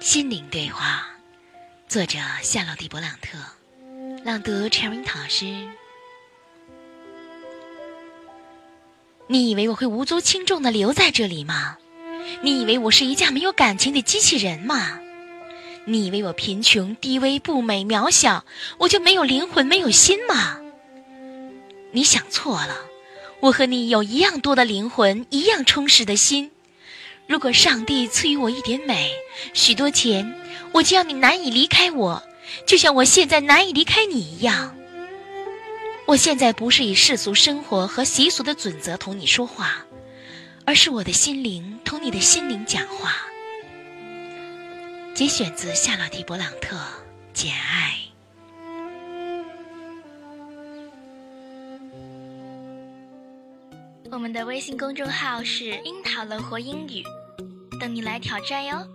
心灵对话，作者夏洛蒂·勃朗特，朗读 Cherry 老师。你以为我会无足轻重的留在这里吗？你以为我是一架没有感情的机器人吗？你以为我贫穷、低微、不美、渺小，我就没有灵魂、没有心吗？你想错了，我和你有一样多的灵魂，一样充实的心。如果上帝赐予我一点美，许多钱，我就要你难以离开我，就像我现在难以离开你一样。我现在不是以世俗生活和习俗的准则同你说话，而是我的心灵同你的心灵讲话。节选自夏洛蒂·勃朗特《简爱》。我们的微信公众号是“樱桃乐活英语”。等你来挑战哟！